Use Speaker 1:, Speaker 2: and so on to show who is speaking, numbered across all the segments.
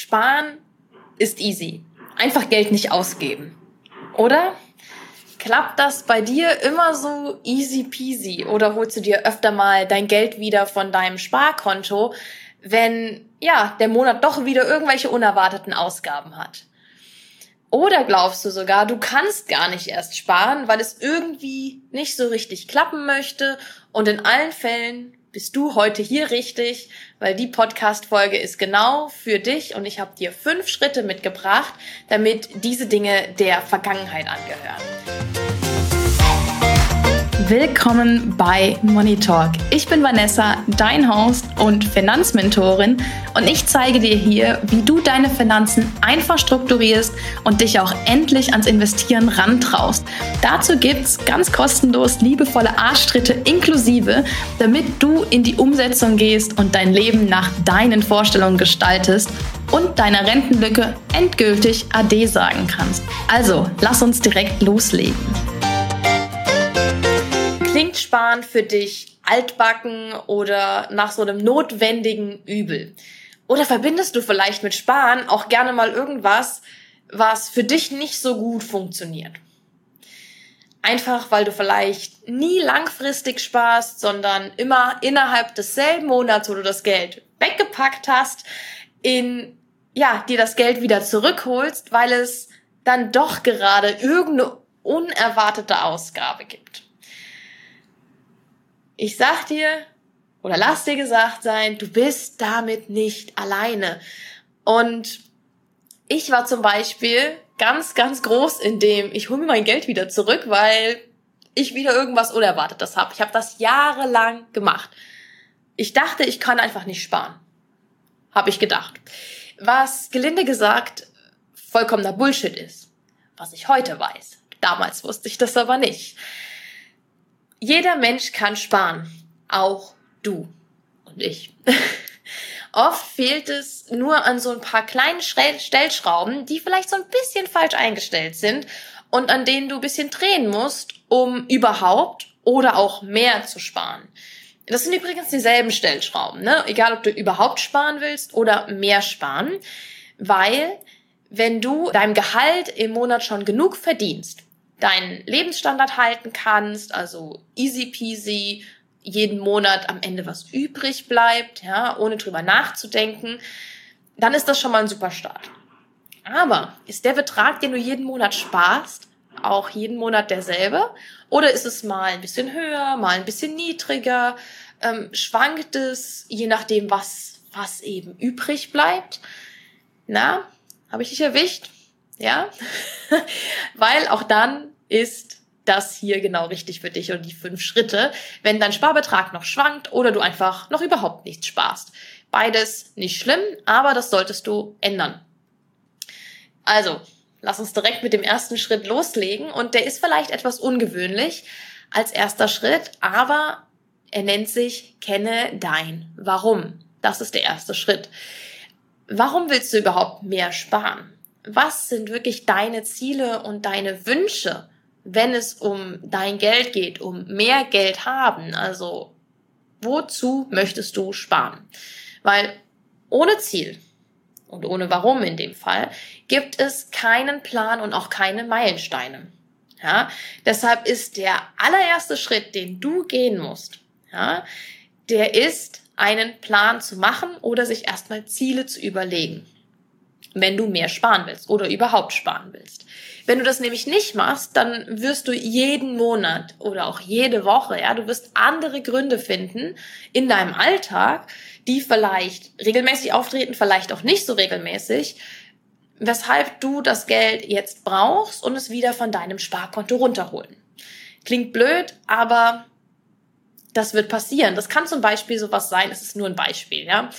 Speaker 1: Sparen ist easy. Einfach Geld nicht ausgeben. Oder? Klappt das bei dir immer so easy peasy oder holst du dir öfter mal dein Geld wieder von deinem Sparkonto, wenn ja, der Monat doch wieder irgendwelche unerwarteten Ausgaben hat? Oder glaubst du sogar, du kannst gar nicht erst sparen, weil es irgendwie nicht so richtig klappen möchte und in allen Fällen bist du heute hier richtig, weil die Podcast-Folge ist genau für dich und ich habe dir fünf Schritte mitgebracht, damit diese Dinge der Vergangenheit angehören. Willkommen bei Money Talk. Ich bin Vanessa, dein Host und Finanzmentorin und ich zeige dir hier, wie du deine Finanzen einfach strukturierst und dich auch endlich ans Investieren rantraust. Dazu gibt's ganz kostenlos liebevolle Arschtritte inklusive, damit du in die Umsetzung gehst und dein Leben nach deinen Vorstellungen gestaltest und deiner Rentenlücke endgültig Ade sagen kannst. Also, lass uns direkt loslegen. Sparen für dich altbacken oder nach so einem notwendigen Übel? Oder verbindest du vielleicht mit Sparen auch gerne mal irgendwas, was für dich nicht so gut funktioniert? Einfach weil du vielleicht nie langfristig sparst, sondern immer innerhalb desselben Monats, wo du das Geld weggepackt hast, in, ja, dir das Geld wieder zurückholst, weil es dann doch gerade irgendeine unerwartete Ausgabe gibt. Ich sag dir, oder lass dir gesagt sein, du bist damit nicht alleine. Und ich war zum Beispiel ganz, ganz groß in dem, ich hole mir mein Geld wieder zurück, weil ich wieder irgendwas Unerwartetes habe. Ich habe das jahrelang gemacht. Ich dachte, ich kann einfach nicht sparen. Habe ich gedacht. Was gelinde gesagt vollkommener Bullshit ist. Was ich heute weiß. Damals wusste ich das aber nicht. Jeder Mensch kann sparen, auch du und ich. Oft fehlt es nur an so ein paar kleinen Stellschrauben, die vielleicht so ein bisschen falsch eingestellt sind und an denen du ein bisschen drehen musst, um überhaupt oder auch mehr zu sparen. Das sind übrigens dieselben Stellschrauben, ne? egal ob du überhaupt sparen willst oder mehr sparen, weil wenn du deinem Gehalt im Monat schon genug verdienst, deinen Lebensstandard halten kannst, also easy peasy, jeden Monat am Ende was übrig bleibt, ja, ohne drüber nachzudenken, dann ist das schon mal ein super Start. Aber ist der Betrag, den du jeden Monat sparst, auch jeden Monat derselbe? Oder ist es mal ein bisschen höher, mal ein bisschen niedriger? Ähm, schwankt es, je nachdem, was, was eben übrig bleibt? Na, habe ich dich erwischt? Ja? Weil auch dann ist das hier genau richtig für dich und die fünf Schritte, wenn dein Sparbetrag noch schwankt oder du einfach noch überhaupt nichts sparst. Beides nicht schlimm, aber das solltest du ändern. Also, lass uns direkt mit dem ersten Schritt loslegen und der ist vielleicht etwas ungewöhnlich als erster Schritt, aber er nennt sich Kenne dein Warum. Das ist der erste Schritt. Warum willst du überhaupt mehr sparen? Was sind wirklich deine Ziele und deine Wünsche? wenn es um dein Geld geht, um mehr Geld haben, also wozu möchtest du sparen? Weil ohne Ziel und ohne Warum in dem Fall gibt es keinen Plan und auch keine Meilensteine. Ja, deshalb ist der allererste Schritt, den du gehen musst, ja, der ist, einen Plan zu machen oder sich erstmal Ziele zu überlegen wenn du mehr sparen willst oder überhaupt sparen willst. Wenn du das nämlich nicht machst, dann wirst du jeden Monat oder auch jede Woche, ja, du wirst andere Gründe finden in deinem Alltag, die vielleicht regelmäßig auftreten, vielleicht auch nicht so regelmäßig, weshalb du das Geld jetzt brauchst und es wieder von deinem Sparkonto runterholen. Klingt blöd, aber das wird passieren. Das kann zum Beispiel sowas sein, es ist nur ein Beispiel, ja,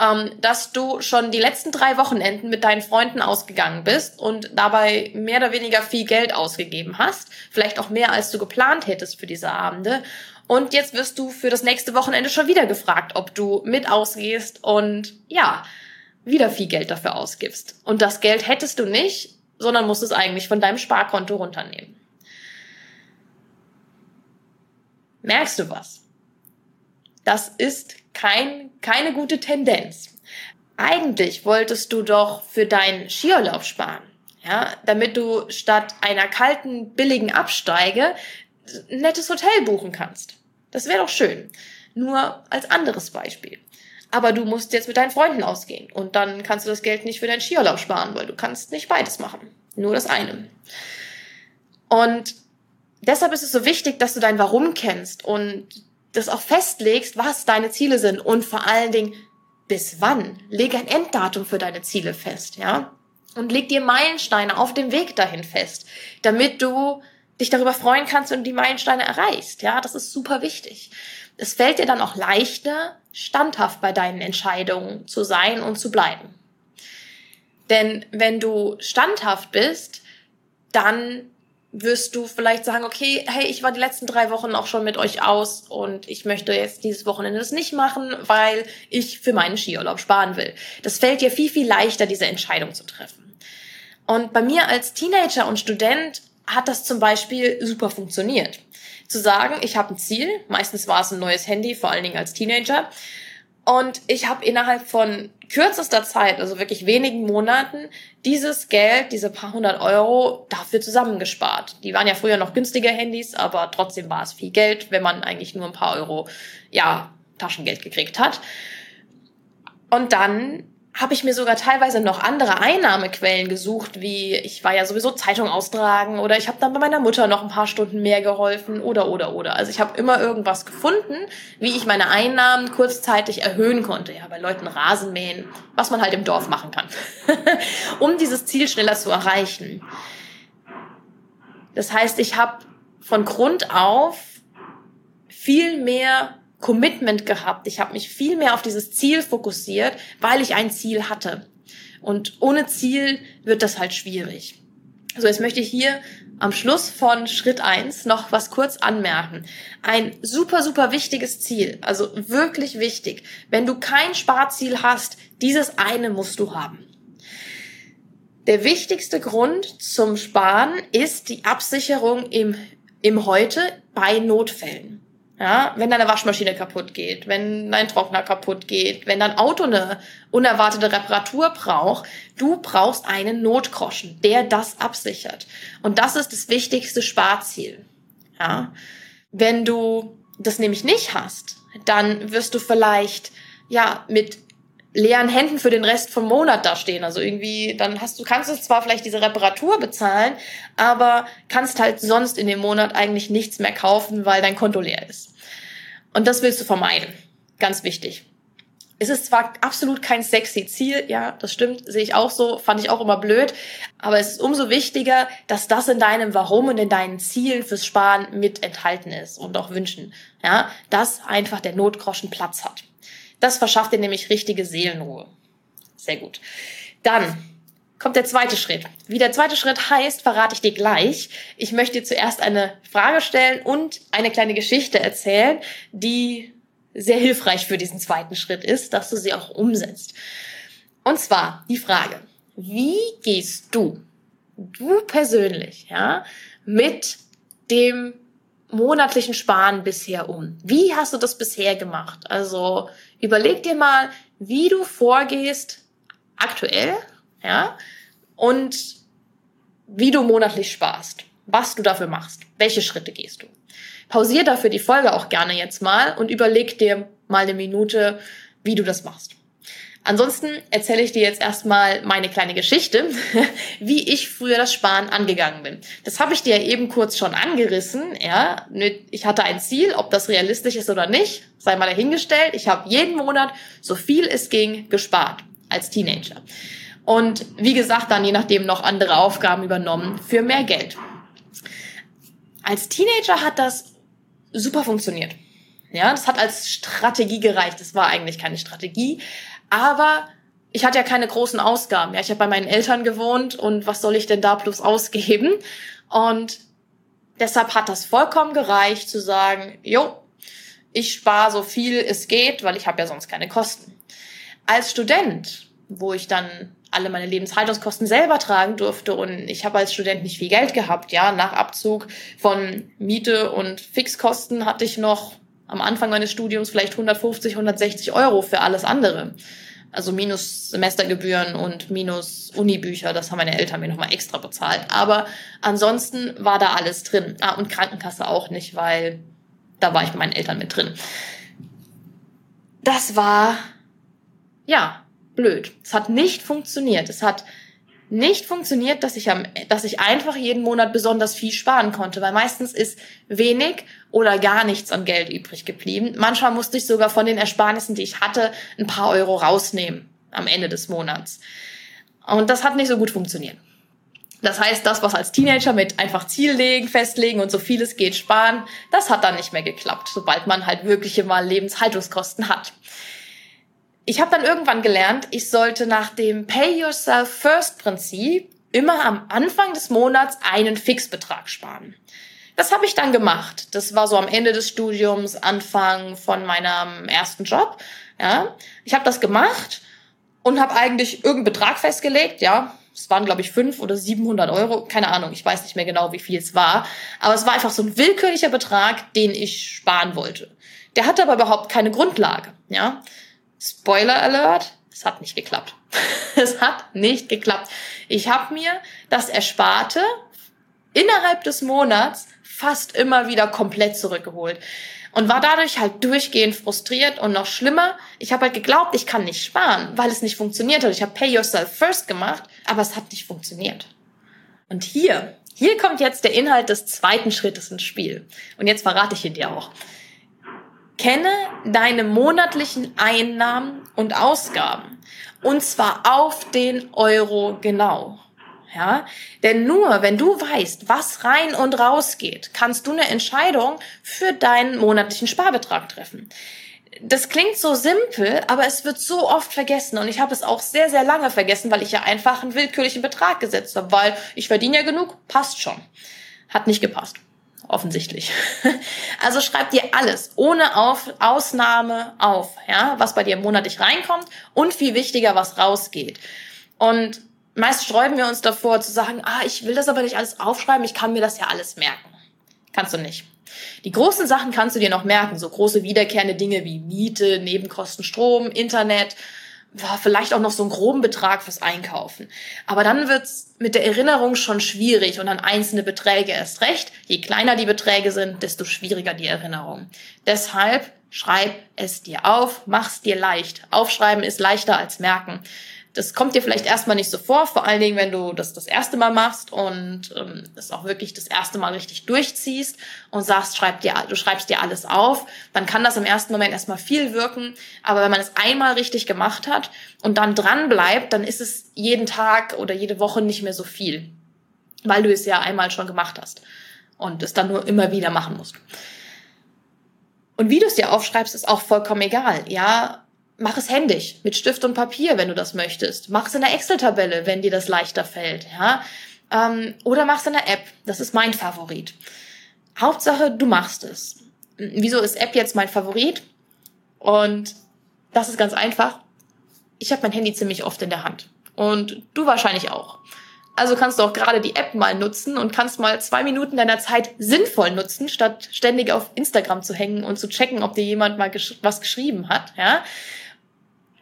Speaker 1: ähm, dass du schon die letzten drei Wochenenden mit deinen Freunden ausgegangen bist und dabei mehr oder weniger viel Geld ausgegeben hast, vielleicht auch mehr als du geplant hättest für diese Abende. Und jetzt wirst du für das nächste Wochenende schon wieder gefragt, ob du mit ausgehst und ja, wieder viel Geld dafür ausgibst. Und das Geld hättest du nicht, sondern musst es eigentlich von deinem Sparkonto runternehmen. Merkst du was? Das ist kein, keine gute Tendenz. eigentlich wolltest du doch für deinen Skiurlaub sparen. Ja, damit du statt einer kalten, billigen Absteige ein nettes Hotel buchen kannst. Das wäre doch schön. Nur als anderes Beispiel. Aber du musst jetzt mit deinen Freunden ausgehen und dann kannst du das Geld nicht für deinen Skiurlaub sparen, weil du kannst nicht beides machen. Nur das eine. Und deshalb ist es so wichtig, dass du dein Warum kennst und das auch festlegst, was deine Ziele sind und vor allen Dingen bis wann. Leg ein Enddatum für deine Ziele fest, ja? Und leg dir Meilensteine auf dem Weg dahin fest, damit du dich darüber freuen kannst und die Meilensteine erreichst, ja? Das ist super wichtig. Es fällt dir dann auch leichter, standhaft bei deinen Entscheidungen zu sein und zu bleiben. Denn wenn du standhaft bist, dann wirst du vielleicht sagen, okay, hey, ich war die letzten drei Wochen auch schon mit euch aus und ich möchte jetzt dieses Wochenende das nicht machen, weil ich für meinen Skiurlaub sparen will. Das fällt dir viel, viel leichter, diese Entscheidung zu treffen. Und bei mir als Teenager und Student hat das zum Beispiel super funktioniert. Zu sagen, ich habe ein Ziel, meistens war es ein neues Handy, vor allen Dingen als Teenager, und ich habe innerhalb von kürzester Zeit, also wirklich wenigen Monaten, dieses Geld, diese paar hundert Euro dafür zusammengespart. Die waren ja früher noch günstiger Handys, aber trotzdem war es viel Geld, wenn man eigentlich nur ein paar Euro, ja, Taschengeld gekriegt hat. Und dann habe ich mir sogar teilweise noch andere Einnahmequellen gesucht, wie ich war ja sowieso Zeitung austragen oder ich habe dann bei meiner Mutter noch ein paar Stunden mehr geholfen oder oder oder. Also ich habe immer irgendwas gefunden, wie ich meine Einnahmen kurzzeitig erhöhen konnte. Ja, bei Leuten Rasen mähen, was man halt im Dorf machen kann, um dieses Ziel schneller zu erreichen. Das heißt, ich habe von Grund auf viel mehr Commitment gehabt. Ich habe mich viel mehr auf dieses Ziel fokussiert, weil ich ein Ziel hatte. Und ohne Ziel wird das halt schwierig. So, jetzt möchte ich hier am Schluss von Schritt eins noch was kurz anmerken. Ein super, super wichtiges Ziel, also wirklich wichtig. Wenn du kein Sparziel hast, dieses eine musst du haben. Der wichtigste Grund zum Sparen ist die Absicherung im, im Heute bei Notfällen. Ja, wenn deine Waschmaschine kaputt geht, wenn dein Trockner kaputt geht, wenn dein Auto eine unerwartete Reparatur braucht, du brauchst einen Notgroschen, der das absichert. Und das ist das wichtigste Sparziel. Ja, wenn du das nämlich nicht hast, dann wirst du vielleicht ja mit leeren Händen für den Rest vom Monat dastehen. Also irgendwie, dann hast du, kannst du zwar vielleicht diese Reparatur bezahlen, aber kannst halt sonst in dem Monat eigentlich nichts mehr kaufen, weil dein Konto leer ist. Und das willst du vermeiden. Ganz wichtig. Es ist zwar absolut kein sexy Ziel, ja, das stimmt, sehe ich auch so, fand ich auch immer blöd, aber es ist umso wichtiger, dass das in deinem Warum und in deinen Zielen fürs Sparen mit enthalten ist und auch Wünschen, ja, dass einfach der Notgroschen Platz hat. Das verschafft dir nämlich richtige Seelenruhe. Sehr gut. Dann kommt der zweite Schritt. Wie der zweite Schritt heißt, verrate ich dir gleich. Ich möchte dir zuerst eine Frage stellen und eine kleine Geschichte erzählen, die sehr hilfreich für diesen zweiten Schritt ist, dass du sie auch umsetzt. Und zwar die Frage, wie gehst du, du persönlich, ja, mit dem monatlichen Sparen bisher um? Wie hast du das bisher gemacht? Also überleg dir mal, wie du vorgehst aktuell, ja, und wie du monatlich sparst, was du dafür machst, welche Schritte gehst du. Pausier dafür die Folge auch gerne jetzt mal und überleg dir mal eine Minute, wie du das machst. Ansonsten erzähle ich dir jetzt erstmal meine kleine Geschichte, wie ich früher das Sparen angegangen bin. Das habe ich dir eben kurz schon angerissen. Ja, ich hatte ein Ziel, ob das realistisch ist oder nicht, sei mal dahingestellt. Ich habe jeden Monat so viel es ging gespart als Teenager. Und wie gesagt, dann je nachdem noch andere Aufgaben übernommen für mehr Geld. Als Teenager hat das super funktioniert. Ja, das hat als Strategie gereicht. Das war eigentlich keine Strategie, aber ich hatte ja keine großen Ausgaben. Ja, ich habe bei meinen Eltern gewohnt und was soll ich denn da plus ausgeben? Und deshalb hat das vollkommen gereicht zu sagen, jo, ich spare so viel es geht, weil ich habe ja sonst keine Kosten. Als Student, wo ich dann alle meine Lebenshaltungskosten selber tragen durfte und ich habe als Student nicht viel Geld gehabt, ja, nach Abzug von Miete und Fixkosten hatte ich noch am Anfang meines Studiums vielleicht 150, 160 Euro für alles andere. Also minus Semestergebühren und minus Unibücher, das haben meine Eltern mir nochmal extra bezahlt. Aber ansonsten war da alles drin. Ah, und Krankenkasse auch nicht, weil da war ich mit meinen Eltern mit drin. Das war, ja, blöd. Es hat nicht funktioniert. Es hat nicht funktioniert, dass ich, am, dass ich einfach jeden Monat besonders viel sparen konnte, weil meistens ist wenig oder gar nichts an Geld übrig geblieben. Manchmal musste ich sogar von den Ersparnissen, die ich hatte, ein paar Euro rausnehmen am Ende des Monats. Und das hat nicht so gut funktioniert. Das heißt, das, was als Teenager mit einfach Ziel legen, festlegen und so vieles geht sparen, das hat dann nicht mehr geklappt, sobald man halt wirkliche mal Lebenshaltungskosten hat ich habe dann irgendwann gelernt, ich sollte nach dem Pay Yourself First Prinzip immer am Anfang des Monats einen Fixbetrag sparen. Das habe ich dann gemacht. Das war so am Ende des Studiums, Anfang von meinem ersten Job. Ja, ich habe das gemacht und habe eigentlich irgendeinen Betrag festgelegt. Ja, es waren glaube ich fünf oder 700 Euro, keine Ahnung. Ich weiß nicht mehr genau, wie viel es war. Aber es war einfach so ein willkürlicher Betrag, den ich sparen wollte. Der hatte aber überhaupt keine Grundlage. Ja, Spoiler Alert, es hat nicht geklappt. es hat nicht geklappt. Ich habe mir das Ersparte innerhalb des Monats fast immer wieder komplett zurückgeholt und war dadurch halt durchgehend frustriert und noch schlimmer, ich habe halt geglaubt, ich kann nicht sparen, weil es nicht funktioniert hat. Ich habe Pay Yourself First gemacht, aber es hat nicht funktioniert. Und hier, hier kommt jetzt der Inhalt des zweiten Schrittes ins Spiel. Und jetzt verrate ich ihn dir auch. Kenne deine monatlichen Einnahmen und Ausgaben. Und zwar auf den Euro genau. Ja, denn nur wenn du weißt, was rein und raus geht, kannst du eine Entscheidung für deinen monatlichen Sparbetrag treffen. Das klingt so simpel, aber es wird so oft vergessen und ich habe es auch sehr, sehr lange vergessen, weil ich ja einfach einen willkürlichen Betrag gesetzt habe, weil ich verdiene ja genug, passt schon. Hat nicht gepasst offensichtlich. Also schreib dir alles ohne auf, Ausnahme auf, ja, was bei dir monatlich reinkommt und viel wichtiger, was rausgeht. Und meist sträuben wir uns davor zu sagen, ah, ich will das aber nicht alles aufschreiben, ich kann mir das ja alles merken. Kannst du nicht. Die großen Sachen kannst du dir noch merken, so große wiederkehrende Dinge wie Miete, Nebenkosten, Strom, Internet, war vielleicht auch noch so einen groben Betrag fürs Einkaufen. Aber dann wird's mit der Erinnerung schon schwierig und an einzelne Beträge erst recht. Je kleiner die Beträge sind, desto schwieriger die Erinnerung. Deshalb schreib es dir auf, mach's dir leicht. Aufschreiben ist leichter als merken. Das kommt dir vielleicht erstmal nicht so vor, vor allen Dingen, wenn du das das erste Mal machst und ähm, das auch wirklich das erste Mal richtig durchziehst und sagst, schreib dir, du schreibst dir alles auf, dann kann das im ersten Moment erstmal viel wirken. Aber wenn man es einmal richtig gemacht hat und dann dran bleibt, dann ist es jeden Tag oder jede Woche nicht mehr so viel, weil du es ja einmal schon gemacht hast und es dann nur immer wieder machen musst. Und wie du es dir aufschreibst, ist auch vollkommen egal. Ja, mach es händisch mit Stift und Papier, wenn du das möchtest. Mach es in der Excel-Tabelle, wenn dir das leichter fällt, ja. Ähm, oder mach es in der App. Das ist mein Favorit. Hauptsache, du machst es. Wieso ist App jetzt mein Favorit? Und das ist ganz einfach. Ich habe mein Handy ziemlich oft in der Hand. Und du wahrscheinlich auch. Also kannst du auch gerade die App mal nutzen und kannst mal zwei Minuten deiner Zeit sinnvoll nutzen, statt ständig auf Instagram zu hängen und zu checken, ob dir jemand mal gesch was geschrieben hat, ja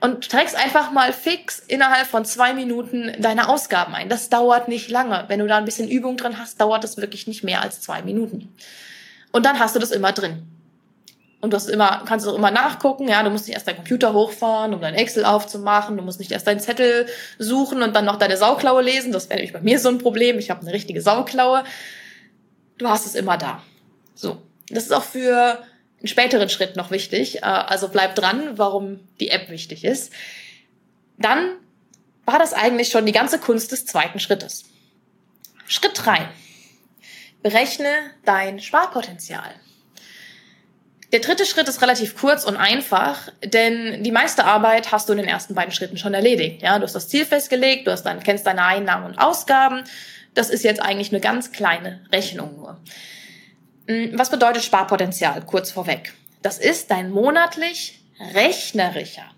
Speaker 1: und trägst einfach mal fix innerhalb von zwei Minuten deine Ausgaben ein. Das dauert nicht lange. Wenn du da ein bisschen Übung drin hast, dauert das wirklich nicht mehr als zwei Minuten. Und dann hast du das immer drin. Und du hast immer, kannst auch immer nachgucken, ja, du musst nicht erst deinen Computer hochfahren, um dein Excel aufzumachen, du musst nicht erst deinen Zettel suchen und dann noch deine Sauklaue lesen. Das wäre nämlich bei mir so ein Problem. Ich habe eine richtige Sauklaue. Du hast es immer da. So. Das ist auch für einen späteren Schritt noch wichtig. Äh, also bleib dran, warum die App wichtig ist. Dann war das eigentlich schon die ganze Kunst des zweiten Schrittes. Schritt drei: Berechne dein Sparpotenzial. Der dritte Schritt ist relativ kurz und einfach, denn die meiste Arbeit hast du in den ersten beiden Schritten schon erledigt. Ja, du hast das Ziel festgelegt, du hast dann, kennst deine Einnahmen und Ausgaben. Das ist jetzt eigentlich eine ganz kleine Rechnung nur. Hm, was bedeutet Sparpotenzial? Kurz vorweg. Das ist dein monatlich rechnerischer,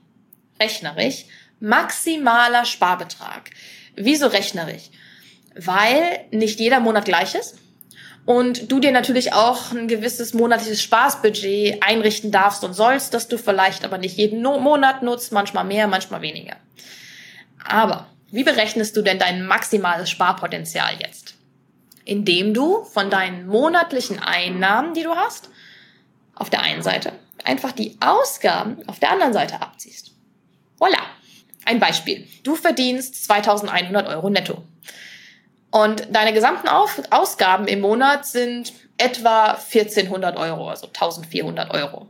Speaker 1: rechnerisch maximaler Sparbetrag. Wieso rechnerisch? Weil nicht jeder Monat gleich ist und du dir natürlich auch ein gewisses monatliches Spaßbudget einrichten darfst und sollst, dass du vielleicht aber nicht jeden Monat nutzt, manchmal mehr, manchmal weniger. Aber wie berechnest du denn dein maximales Sparpotenzial jetzt? Indem du von deinen monatlichen Einnahmen, die du hast, auf der einen Seite einfach die Ausgaben auf der anderen Seite abziehst. Voila. Ein Beispiel. Du verdienst 2100 Euro netto. Und deine gesamten Auf Ausgaben im Monat sind etwa 1400 Euro, also 1400 Euro.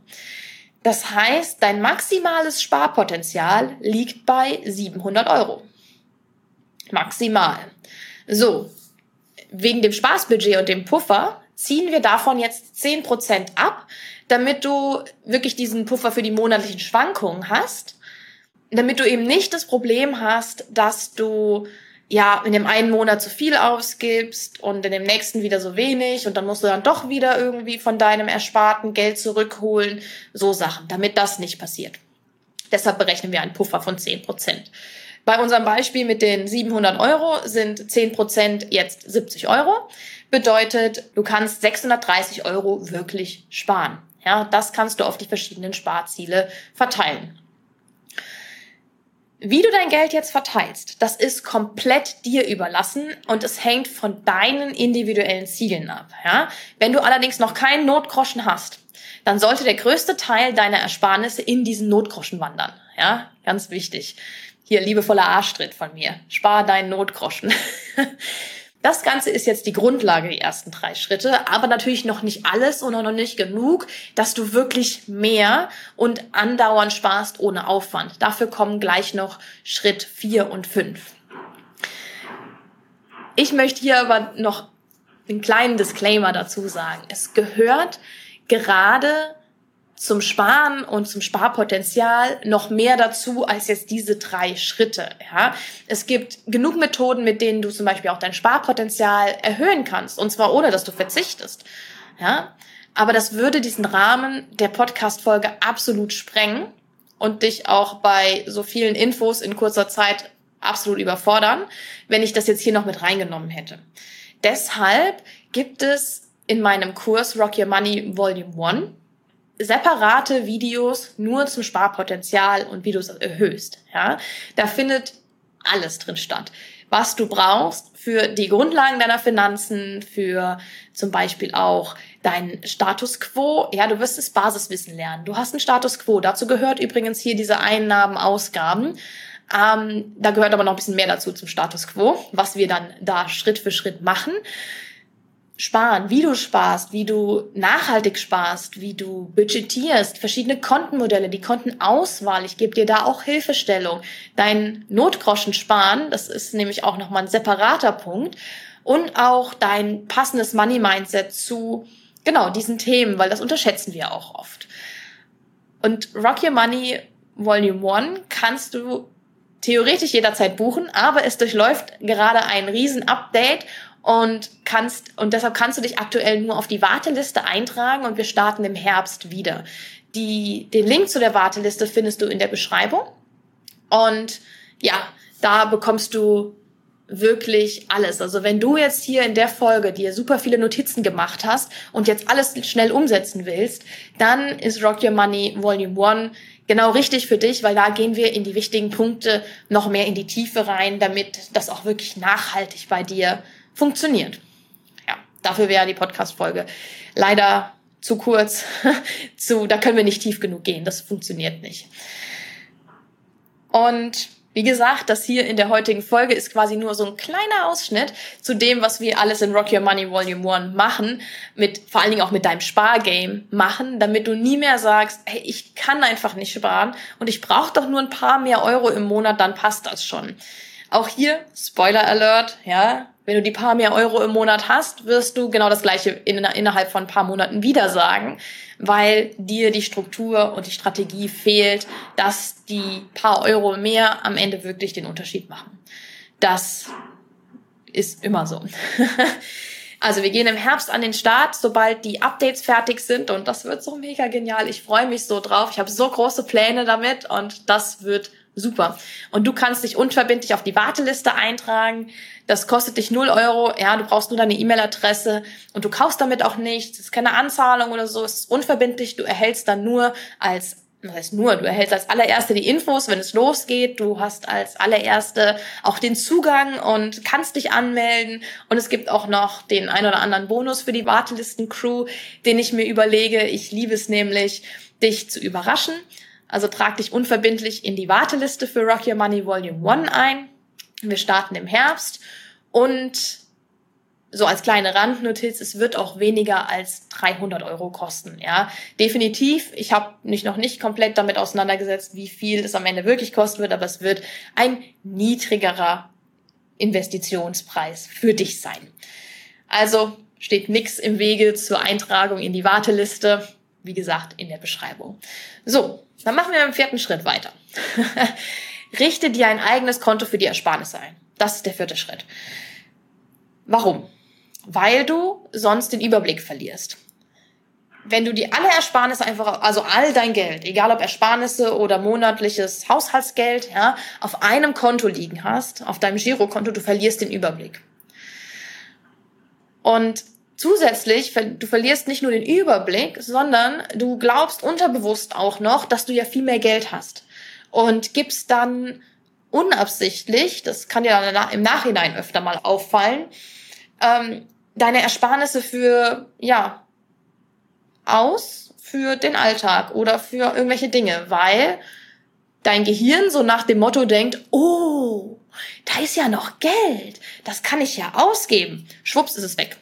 Speaker 1: Das heißt, dein maximales Sparpotenzial liegt bei 700 Euro. Maximal. So, wegen dem Spaßbudget und dem Puffer ziehen wir davon jetzt 10% ab, damit du wirklich diesen Puffer für die monatlichen Schwankungen hast, damit du eben nicht das Problem hast, dass du ja, in dem einen Monat zu viel ausgibst und in dem nächsten wieder so wenig und dann musst du dann doch wieder irgendwie von deinem ersparten Geld zurückholen. So Sachen, damit das nicht passiert. Deshalb berechnen wir einen Puffer von 10 Prozent. Bei unserem Beispiel mit den 700 Euro sind 10 Prozent jetzt 70 Euro. Bedeutet, du kannst 630 Euro wirklich sparen. Ja, das kannst du auf die verschiedenen Sparziele verteilen. Wie du dein Geld jetzt verteilst, das ist komplett dir überlassen und es hängt von deinen individuellen Zielen ab. Ja? Wenn du allerdings noch keinen Notgroschen hast, dann sollte der größte Teil deiner Ersparnisse in diesen Notgroschen wandern. Ja, ganz wichtig. Hier liebevoller Arschtritt von mir. Spar deinen Notgroschen. Das Ganze ist jetzt die Grundlage, die ersten drei Schritte, aber natürlich noch nicht alles und noch nicht genug, dass du wirklich mehr und andauernd sparst ohne Aufwand. Dafür kommen gleich noch Schritt vier und fünf. Ich möchte hier aber noch einen kleinen Disclaimer dazu sagen. Es gehört gerade zum Sparen und zum Sparpotenzial noch mehr dazu als jetzt diese drei Schritte. Ja, es gibt genug Methoden, mit denen du zum Beispiel auch dein Sparpotenzial erhöhen kannst und zwar ohne, dass du verzichtest. Ja, aber das würde diesen Rahmen der Podcast-Folge absolut sprengen und dich auch bei so vielen Infos in kurzer Zeit absolut überfordern, wenn ich das jetzt hier noch mit reingenommen hätte. Deshalb gibt es in meinem Kurs Rock Your Money Volume 1 separate Videos nur zum Sparpotenzial und wie du es erhöhst. Ja, da findet alles drin statt. Was du brauchst für die Grundlagen deiner Finanzen, für zum Beispiel auch deinen Status Quo. Ja, du wirst das Basiswissen lernen. Du hast einen Status Quo. Dazu gehört übrigens hier diese Einnahmen, Ausgaben. Ähm, da gehört aber noch ein bisschen mehr dazu zum Status Quo, was wir dann da Schritt für Schritt machen sparen, wie du sparst, wie du nachhaltig sparst, wie du budgetierst, verschiedene Kontenmodelle, die Kontenauswahl. Ich gebe dir da auch Hilfestellung. Dein Notgroschen sparen, das ist nämlich auch nochmal ein separater Punkt. Und auch dein passendes Money Mindset zu genau diesen Themen, weil das unterschätzen wir auch oft. Und Rock Your Money Volume 1 kannst du theoretisch jederzeit buchen, aber es durchläuft gerade ein Riesen-Update und kannst und deshalb kannst du dich aktuell nur auf die Warteliste eintragen und wir starten im Herbst wieder. Die, den Link zu der Warteliste findest du in der Beschreibung und ja, da bekommst du wirklich alles. Also wenn du jetzt hier in der Folge dir super viele Notizen gemacht hast und jetzt alles schnell umsetzen willst, dann ist Rock Your Money Volume 1 genau richtig für dich, weil da gehen wir in die wichtigen Punkte noch mehr in die Tiefe rein, damit das auch wirklich nachhaltig bei dir funktioniert. Ja, dafür wäre die Podcast-Folge leider zu kurz. zu, da können wir nicht tief genug gehen. Das funktioniert nicht. Und wie gesagt, das hier in der heutigen Folge ist quasi nur so ein kleiner Ausschnitt zu dem, was wir alles in Rock Your Money Volume 1 machen, mit, vor allen Dingen auch mit deinem Spargame machen, damit du nie mehr sagst, hey, ich kann einfach nicht sparen und ich brauche doch nur ein paar mehr Euro im Monat, dann passt das schon. Auch hier, Spoiler Alert, ja, wenn du die paar mehr Euro im Monat hast, wirst du genau das gleiche in, innerhalb von ein paar Monaten wieder sagen, weil dir die Struktur und die Strategie fehlt, dass die paar Euro mehr am Ende wirklich den Unterschied machen. Das ist immer so. Also wir gehen im Herbst an den Start, sobald die Updates fertig sind und das wird so mega genial. Ich freue mich so drauf. Ich habe so große Pläne damit und das wird Super. Und du kannst dich unverbindlich auf die Warteliste eintragen. Das kostet dich 0 Euro. Ja, du brauchst nur deine E-Mail-Adresse und du kaufst damit auch nichts. Es ist keine Anzahlung oder so. Es ist unverbindlich. Du erhältst dann nur als das heißt nur, du erhältst als allererste die Infos, wenn es losgeht. Du hast als allererste auch den Zugang und kannst dich anmelden. Und es gibt auch noch den ein oder anderen Bonus für die Wartelisten-Crew, den ich mir überlege. Ich liebe es nämlich, dich zu überraschen. Also trag dich unverbindlich in die Warteliste für Rock Your Money Volume 1 ein. Wir starten im Herbst und so als kleine Randnotiz, es wird auch weniger als 300 Euro kosten. Ja, definitiv. Ich habe mich noch nicht komplett damit auseinandergesetzt, wie viel es am Ende wirklich kosten wird, aber es wird ein niedrigerer Investitionspreis für dich sein. Also steht nichts im Wege zur Eintragung in die Warteliste. Wie gesagt, in der Beschreibung. So, dann machen wir im vierten Schritt weiter. Richte dir ein eigenes Konto für die Ersparnisse ein. Das ist der vierte Schritt. Warum? Weil du sonst den Überblick verlierst. Wenn du die alle Ersparnisse einfach, also all dein Geld, egal ob Ersparnisse oder monatliches Haushaltsgeld, ja, auf einem Konto liegen hast, auf deinem Girokonto, du verlierst den Überblick. Und zusätzlich, du verlierst nicht nur den Überblick, sondern du glaubst unterbewusst auch noch, dass du ja viel mehr Geld hast und gibst dann unabsichtlich, das kann dir dann im Nachhinein öfter mal auffallen, ähm, deine Ersparnisse für, ja, aus für den Alltag oder für irgendwelche Dinge, weil dein Gehirn so nach dem Motto denkt, oh, da ist ja noch Geld, das kann ich ja ausgeben. Schwupps ist es weg.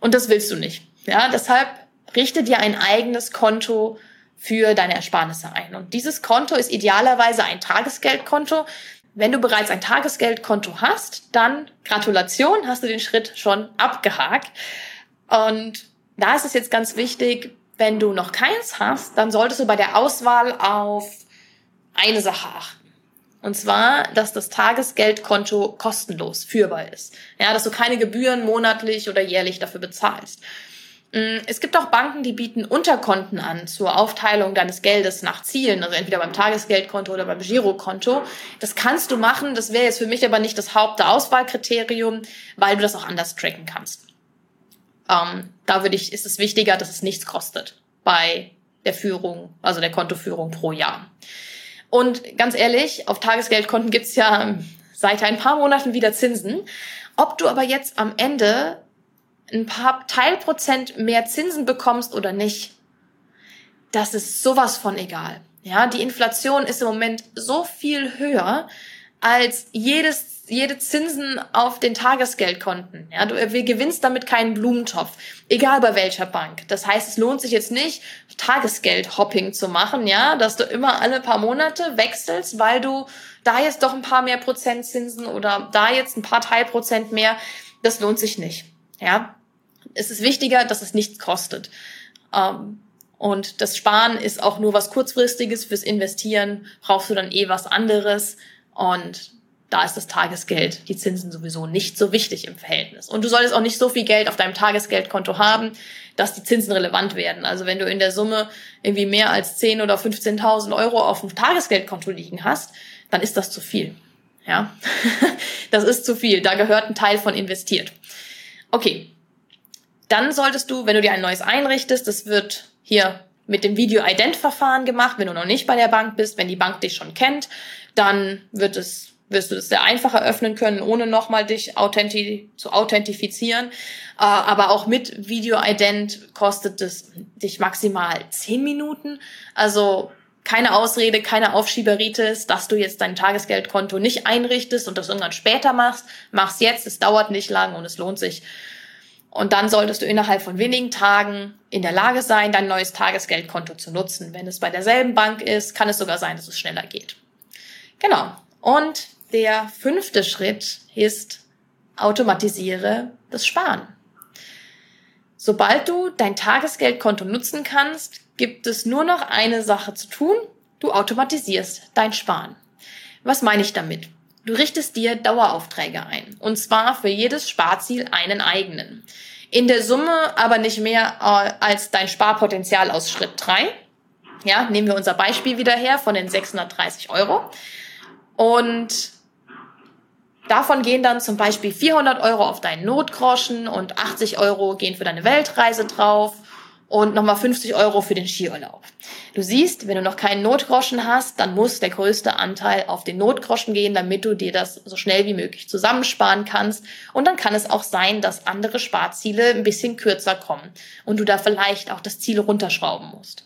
Speaker 1: Und das willst du nicht. Ja, deshalb richte dir ein eigenes Konto für deine Ersparnisse ein. Und dieses Konto ist idealerweise ein Tagesgeldkonto. Wenn du bereits ein Tagesgeldkonto hast, dann Gratulation, hast du den Schritt schon abgehakt. Und da ist es jetzt ganz wichtig, wenn du noch keins hast, dann solltest du bei der Auswahl auf eine Sache achten. Und zwar, dass das Tagesgeldkonto kostenlos führbar ist. Ja, dass du keine Gebühren monatlich oder jährlich dafür bezahlst. Mm, es gibt auch Banken, die bieten Unterkonten an zur Aufteilung deines Geldes nach Zielen, also entweder beim Tagesgeldkonto oder beim Girokonto. Das kannst du machen, das wäre jetzt für mich aber nicht das Hauptauswahlkriterium, weil du das auch anders tracken kannst. Ähm, da würde ich, ist es wichtiger, dass es nichts kostet bei der Führung, also der Kontoführung pro Jahr. Und ganz ehrlich, auf Tagesgeldkonten gibt's ja seit ein paar Monaten wieder Zinsen. Ob du aber jetzt am Ende ein paar Teilprozent mehr Zinsen bekommst oder nicht, das ist sowas von egal. Ja, die Inflation ist im Moment so viel höher als jedes jede Zinsen auf den Tagesgeldkonten. Ja, du gewinnst damit keinen Blumentopf, egal bei welcher Bank. Das heißt, es lohnt sich jetzt nicht, Tagesgeld-Hopping zu machen, ja, dass du immer alle paar Monate wechselst, weil du da jetzt doch ein paar mehr Prozent Zinsen oder da jetzt ein paar Teilprozent mehr. Das lohnt sich nicht. Ja, es ist wichtiger, dass es nichts kostet. Ähm, und das Sparen ist auch nur was kurzfristiges. Fürs Investieren brauchst du dann eh was anderes. Und da ist das Tagesgeld, die Zinsen sowieso nicht so wichtig im Verhältnis. Und du solltest auch nicht so viel Geld auf deinem Tagesgeldkonto haben, dass die Zinsen relevant werden. Also wenn du in der Summe irgendwie mehr als 10 oder 15.000 Euro auf dem Tagesgeldkonto liegen hast, dann ist das zu viel. Ja, das ist zu viel. Da gehört ein Teil von investiert. Okay. Dann solltest du, wenn du dir ein neues einrichtest, das wird hier mit dem Video-Ident-Verfahren gemacht, wenn du noch nicht bei der Bank bist, wenn die Bank dich schon kennt, dann wird es wirst du das sehr einfach eröffnen können, ohne nochmal dich authenti zu authentifizieren. Äh, aber auch mit Video-Ident kostet es dich maximal zehn Minuten. Also keine Ausrede, keine Aufschieberitis, dass du jetzt dein Tagesgeldkonto nicht einrichtest und das irgendwann später machst. Mach's jetzt, es dauert nicht lang und es lohnt sich. Und dann solltest du innerhalb von wenigen Tagen in der Lage sein, dein neues Tagesgeldkonto zu nutzen. Wenn es bei derselben Bank ist, kann es sogar sein, dass es schneller geht. Genau. Und der fünfte Schritt ist, automatisiere das Sparen. Sobald du dein Tagesgeldkonto nutzen kannst, gibt es nur noch eine Sache zu tun. Du automatisierst dein Sparen. Was meine ich damit? Du richtest dir Daueraufträge ein. Und zwar für jedes Sparziel einen eigenen. In der Summe aber nicht mehr äh, als dein Sparpotenzial aus Schritt drei. Ja, nehmen wir unser Beispiel wieder her von den 630 Euro. Und davon gehen dann zum Beispiel 400 Euro auf deinen Notgroschen und 80 Euro gehen für deine Weltreise drauf und nochmal 50 Euro für den Skiurlaub. Du siehst, wenn du noch keinen Notgroschen hast, dann muss der größte Anteil auf den Notgroschen gehen, damit du dir das so schnell wie möglich zusammensparen kannst. Und dann kann es auch sein, dass andere Sparziele ein bisschen kürzer kommen und du da vielleicht auch das Ziel runterschrauben musst.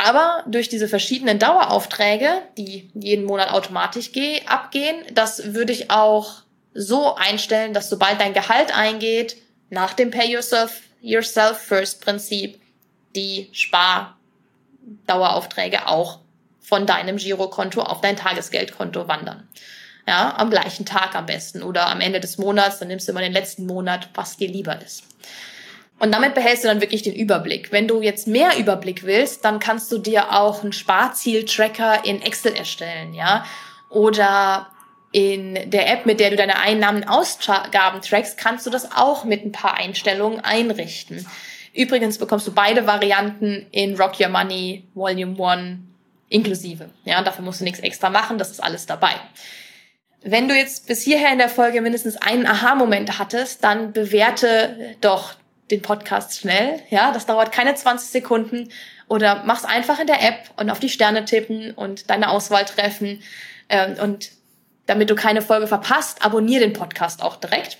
Speaker 1: Aber durch diese verschiedenen Daueraufträge, die jeden Monat automatisch abgehen, das würde ich auch so einstellen, dass sobald dein Gehalt eingeht, nach dem Pay Yourself, yourself First Prinzip, die Spardaueraufträge auch von deinem Girokonto auf dein Tagesgeldkonto wandern. Ja, am gleichen Tag am besten oder am Ende des Monats, dann nimmst du immer den letzten Monat, was dir lieber ist. Und damit behältst du dann wirklich den Überblick. Wenn du jetzt mehr Überblick willst, dann kannst du dir auch einen Sparziel-Tracker in Excel erstellen, ja. Oder in der App, mit der du deine Einnahmen Ausgaben trackst, kannst du das auch mit ein paar Einstellungen einrichten. Übrigens bekommst du beide Varianten in Rock Your Money Volume 1 inklusive. Ja, dafür musst du nichts extra machen, das ist alles dabei. Wenn du jetzt bis hierher in der Folge mindestens einen Aha-Moment hattest, dann bewerte doch den Podcast schnell. Ja, das dauert keine 20 Sekunden. Oder mach's einfach in der App und auf die Sterne tippen und deine Auswahl treffen. Ähm, und damit du keine Folge verpasst, abonniere den Podcast auch direkt.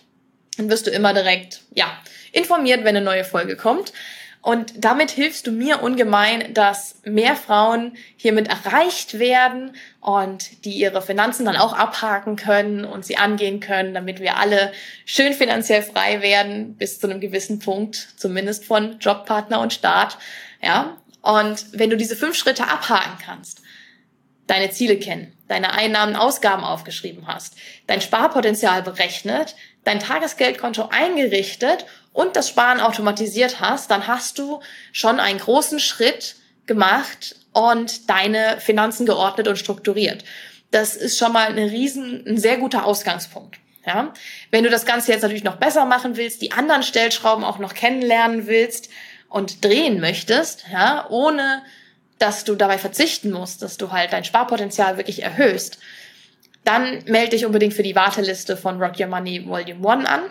Speaker 1: Dann wirst du immer direkt, ja, informiert, wenn eine neue Folge kommt. Und damit hilfst du mir ungemein, dass mehr Frauen hiermit erreicht werden und die ihre Finanzen dann auch abhaken können und sie angehen können, damit wir alle schön finanziell frei werden bis zu einem gewissen Punkt, zumindest von Jobpartner und Staat. Ja. Und wenn du diese fünf Schritte abhaken kannst, deine Ziele kennen, deine Einnahmen, Ausgaben aufgeschrieben hast, dein Sparpotenzial berechnet, dein Tagesgeldkonto eingerichtet und das Sparen automatisiert hast, dann hast du schon einen großen Schritt gemacht und deine Finanzen geordnet und strukturiert. Das ist schon mal ein riesen, ein sehr guter Ausgangspunkt. Ja? Wenn du das Ganze jetzt natürlich noch besser machen willst, die anderen Stellschrauben auch noch kennenlernen willst und drehen möchtest, ja, ohne dass du dabei verzichten musst, dass du halt dein Sparpotenzial wirklich erhöhst, dann melde dich unbedingt für die Warteliste von Rock Your Money Volume 1 an.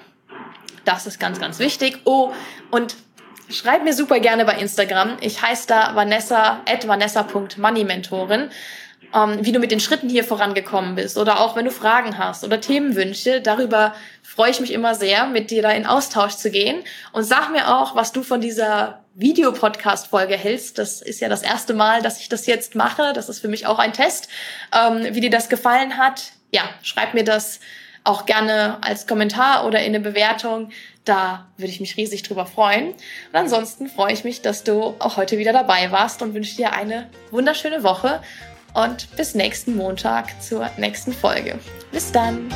Speaker 1: Das ist ganz, ganz wichtig. Oh, und schreib mir super gerne bei Instagram. Ich heiße da Vanessa, at vanessa.moneymentorin. Ähm, wie du mit den Schritten hier vorangekommen bist oder auch wenn du Fragen hast oder Themenwünsche. Darüber freue ich mich immer sehr, mit dir da in Austausch zu gehen. Und sag mir auch, was du von dieser Videopodcast-Folge hältst. Das ist ja das erste Mal, dass ich das jetzt mache. Das ist für mich auch ein Test. Ähm, wie dir das gefallen hat, ja, schreib mir das auch gerne als Kommentar oder in eine Bewertung. Da würde ich mich riesig drüber freuen. Und ansonsten freue ich mich, dass du auch heute wieder dabei warst und wünsche dir eine wunderschöne Woche und bis nächsten Montag zur nächsten Folge. Bis dann!